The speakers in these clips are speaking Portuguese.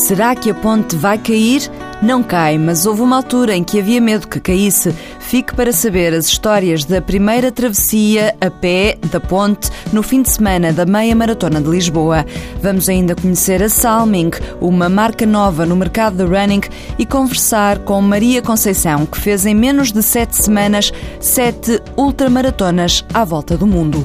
Será que a ponte vai cair? Não cai, mas houve uma altura em que havia medo que caísse. Fique para saber as histórias da primeira travessia a pé da ponte no fim de semana da meia maratona de Lisboa. Vamos ainda conhecer a Salming, uma marca nova no mercado de running, e conversar com Maria Conceição, que fez em menos de sete semanas sete ultramaratonas à volta do mundo.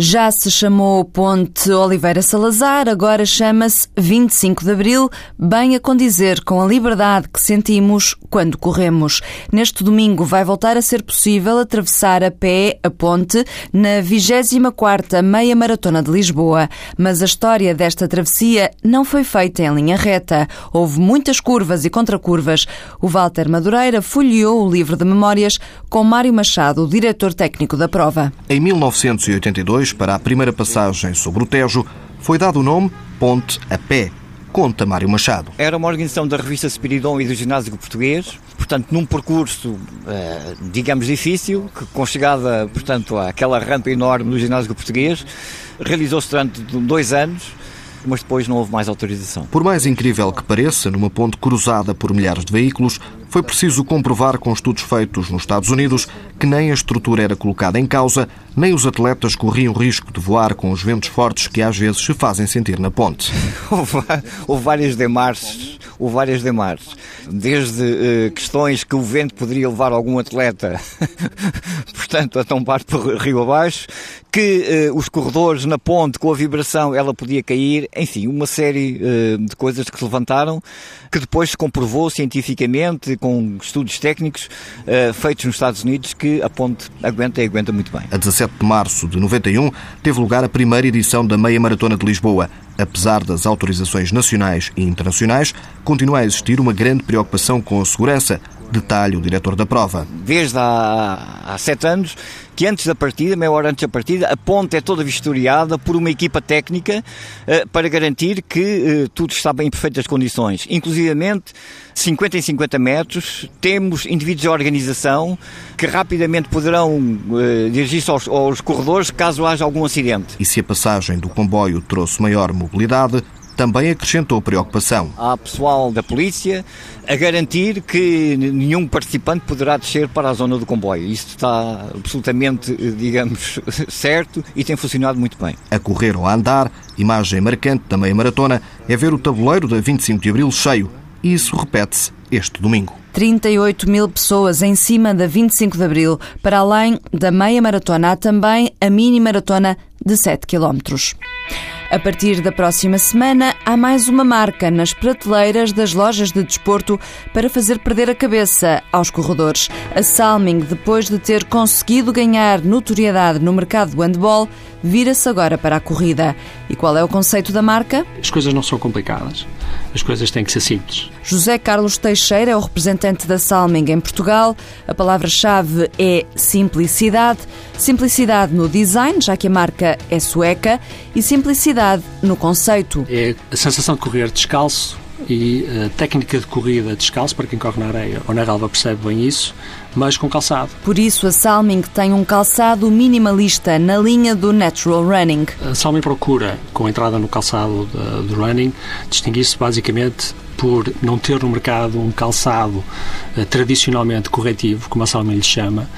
Já se chamou Ponte Oliveira Salazar, agora chama-se 25 de Abril, bem a condizer com a liberdade que sentimos quando corremos. Neste domingo vai voltar a ser possível atravessar a pé a ponte na 24ª Meia Maratona de Lisboa, mas a história desta travessia não foi feita em linha reta. Houve muitas curvas e contracurvas. O Walter Madureira folheou o livro de memórias com Mário Machado, o diretor técnico da prova. Em 1982, para a primeira passagem sobre o Tejo, foi dado o nome Ponte a Pé. Conta Mário Machado. Era uma organização da revista Spiridon e do Ginásio Português, portanto, num percurso, eh, digamos, difícil, que com chegada, portanto, àquela rampa enorme do Ginásio Português, realizou-se durante dois anos mas depois não houve mais autorização. Por mais incrível que pareça, numa ponte cruzada por milhares de veículos, foi preciso comprovar com estudos feitos nos Estados Unidos que nem a estrutura era colocada em causa, nem os atletas corriam risco de voar com os ventos fortes que às vezes se fazem sentir na ponte. houve, várias demarches, houve várias demarches, desde uh, questões que o vento poderia levar algum atleta, portanto, a tombar por rio abaixo, que uh, os corredores na ponte com a vibração ela podia cair, enfim, uma série uh, de coisas que se levantaram que depois se comprovou cientificamente com estudos técnicos feitos nos Estados Unidos que a ponte aguenta e aguenta muito bem. A 17 de março de 91 teve lugar a primeira edição da Meia Maratona de Lisboa. Apesar das autorizações nacionais e internacionais, continua a existir uma grande preocupação com a segurança, detalhe o diretor da prova. Desde há, há sete anos que antes da partida, meia hora antes da partida, a ponte é toda vistoriada por uma equipa técnica uh, para garantir que uh, tudo está bem em perfeitas condições. Inclusivamente, 50 em 50 metros, temos indivíduos de organização que rapidamente poderão uh, dirigir-se aos, aos corredores caso haja algum acidente. E se a passagem do comboio trouxe maior mobilidade, também acrescentou preocupação. Há pessoal da polícia a garantir que nenhum participante poderá descer para a zona do comboio. Isso está absolutamente, digamos, certo e tem funcionado muito bem. A correr ou a andar, imagem marcante da meia maratona é ver o tabuleiro da 25 de abril cheio. E isso repete-se este domingo. 38 mil pessoas em cima da 25 de Abril. Para além da meia maratona, há também a mini maratona de 7 quilómetros. A partir da próxima semana, há mais uma marca nas prateleiras das lojas de desporto para fazer perder a cabeça aos corredores. A Salming, depois de ter conseguido ganhar notoriedade no mercado do handball, vira-se agora para a corrida. E qual é o conceito da marca? As coisas não são complicadas. As coisas têm que ser simples. José Carlos Teixeira é o representante da Salming em Portugal. A palavra-chave é simplicidade. Simplicidade no design, já que a marca é sueca, e simplicidade no conceito. É a sensação de correr descalço e eh, técnica de corrida descalço, para quem corre na areia ou na relva percebe bem isso, mas com calçado. Por isso a Salming tem um calçado minimalista na linha do natural running. A Salming procura, com a entrada no calçado do running, distinguir-se basicamente por não ter no mercado um calçado uh, tradicionalmente corretivo, como a Salming lhe chama,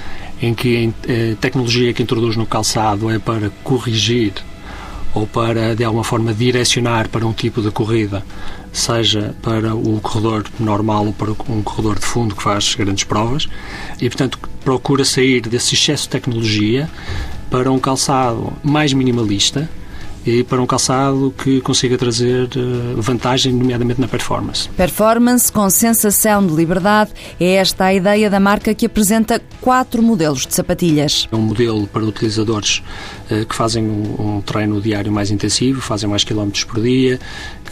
em que a eh, tecnologia que introduz no calçado é para corrigir ou para de alguma forma direcionar para um tipo de corrida, seja para o corredor normal ou para um corredor de fundo que faz grandes provas, e portanto procura sair desse excesso de tecnologia para um calçado mais minimalista, e para um calçado que consiga trazer eh, vantagem, nomeadamente na performance. Performance com sensação de liberdade é esta a ideia da marca que apresenta quatro modelos de sapatilhas. É um modelo para utilizadores eh, que fazem um treino diário mais intensivo, fazem mais quilómetros por dia,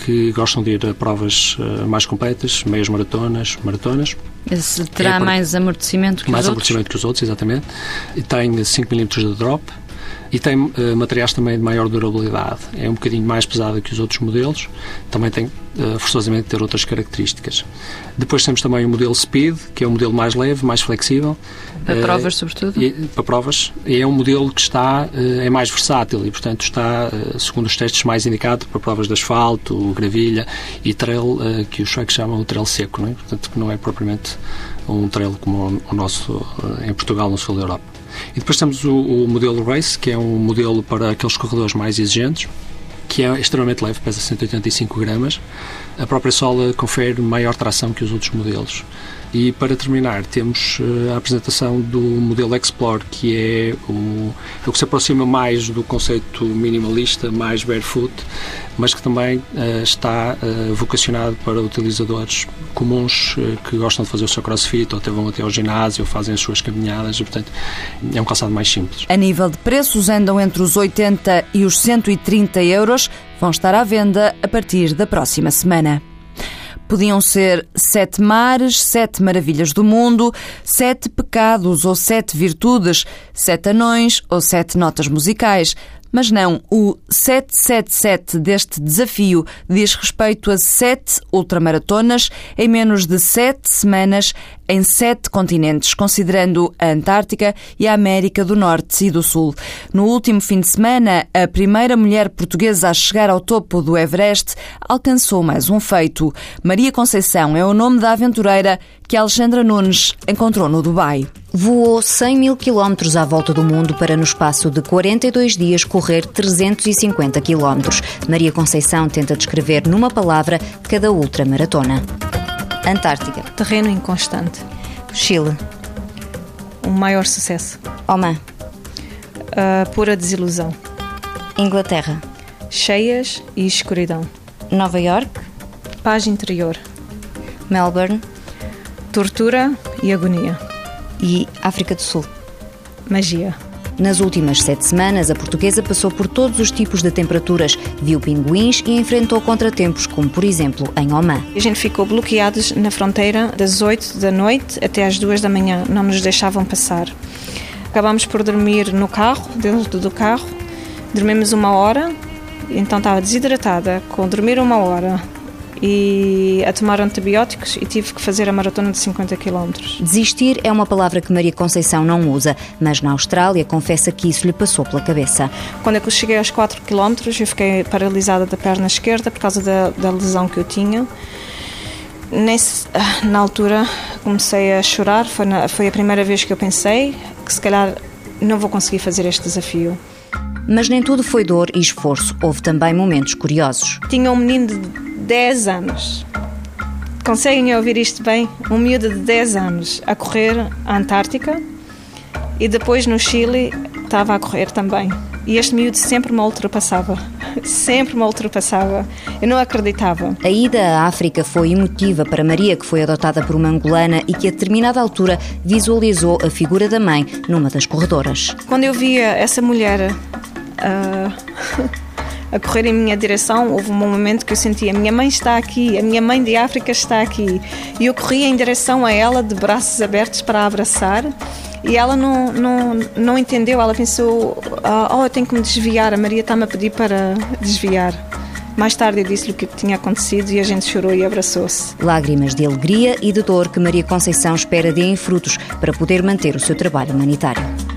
que gostam de ir a provas eh, mais completas, meias maratonas, maratonas. Esse terá é mais amortecimento que mais os outros? Mais amortecimento que os outros, exatamente. E tem 5 mm de drop, e tem uh, materiais também de maior durabilidade. É um bocadinho mais pesada que os outros modelos, também tem uh, forçosamente ter outras características. Depois temos também o modelo Speed, que é um modelo mais leve, mais flexível. Para uh, provas, sobretudo? E, para provas. É um modelo que está, é mais versátil e, portanto, está, segundo os testes, mais indicado para provas de asfalto, gravilha e trail, que os suecos chamam o trail seco, não é? Portanto, que não é propriamente um trail como o nosso em Portugal, no sul da Europa. E depois temos o, o modelo Race, que é um modelo para aqueles corredores mais exigentes, que é extremamente leve, pesa 185 gramas. A própria sola confere maior tração que os outros modelos. E para terminar, temos eh, a apresentação do modelo Explore, que é o, é o que se aproxima mais do conceito minimalista, mais barefoot, mas que também uh, está uh, vocacionado para utilizadores comuns uh, que gostam de fazer o seu crossfit ou até vão até ao ginásio ou fazem as suas caminhadas e, portanto, é um calçado mais simples. A nível de preços, andam entre os 80 e os 130 euros. Vão estar à venda a partir da próxima semana. Podiam ser sete mares, sete maravilhas do mundo, sete pecados ou sete virtudes, sete anões ou sete notas musicais. Mas não, o 777 deste desafio diz respeito a sete ultramaratonas em menos de sete semanas em sete continentes, considerando a Antártica e a América do Norte e do Sul. No último fim de semana, a primeira mulher portuguesa a chegar ao topo do Everest alcançou mais um feito. Maria Conceição é o nome da aventureira que Alexandra Nunes encontrou no Dubai. Voou 100 mil quilómetros à volta do mundo para, no espaço de 42 dias, correr 350 quilómetros. Maria Conceição tenta descrever numa palavra cada ultramaratona. Antártica. Terreno inconstante. Chile. Um maior sucesso. Oman. Uh, pura desilusão. Inglaterra. Cheias e escuridão. Nova York. Paz interior. Melbourne. Tortura e agonia. E África do Sul. Magia. Nas últimas sete semanas, a portuguesa passou por todos os tipos de temperaturas, viu pinguins e enfrentou contratempos, como por exemplo em Oman. A gente ficou bloqueados na fronteira das 8 da noite até às 2 da manhã, não nos deixavam passar. Acabámos por dormir no carro, dentro do carro, dormimos uma hora, então estava desidratada, com dormir uma hora, e a tomar antibióticos e tive que fazer a maratona de 50 km. Desistir é uma palavra que Maria Conceição não usa, mas na Austrália confessa que isso lhe passou pela cabeça. Quando eu cheguei aos 4 km, eu fiquei paralisada da perna esquerda por causa da, da lesão que eu tinha. Nesse, ah, na altura comecei a chorar, foi, na, foi a primeira vez que eu pensei que se calhar não vou conseguir fazer este desafio. Mas nem tudo foi dor e esforço, houve também momentos curiosos. Tinha um menino de 10 anos. Conseguem ouvir isto bem? Um miúdo de 10 anos a correr à Antártica e depois no Chile estava a correr também. E este miúdo sempre me ultrapassava. Sempre me ultrapassava. Eu não acreditava. A ida à África foi emotiva para Maria, que foi adotada por uma angolana e que a determinada altura visualizou a figura da mãe numa das corredoras. Quando eu via essa mulher. Uh... a correr em minha direção, houve um momento que eu senti a minha mãe está aqui, a minha mãe de África está aqui. E eu corria em direção a ela de braços abertos para a abraçar. E ela não, não, não entendeu, ela pensou: ah, Oh, eu tenho que me desviar, a Maria está-me a pedir para desviar. Mais tarde eu disse-lhe o que tinha acontecido e a gente chorou e abraçou-se. Lágrimas de alegria e de dor que Maria Conceição espera deem frutos para poder manter o seu trabalho humanitário.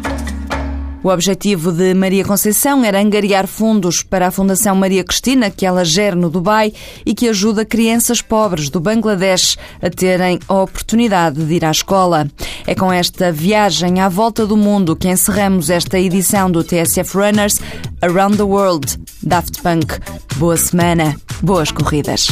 O objetivo de Maria Conceição era angariar fundos para a Fundação Maria Cristina, que ela gera no Dubai e que ajuda crianças pobres do Bangladesh a terem a oportunidade de ir à escola. É com esta viagem à volta do mundo que encerramos esta edição do TSF Runners Around the World. Daft Punk. Boa semana, boas corridas.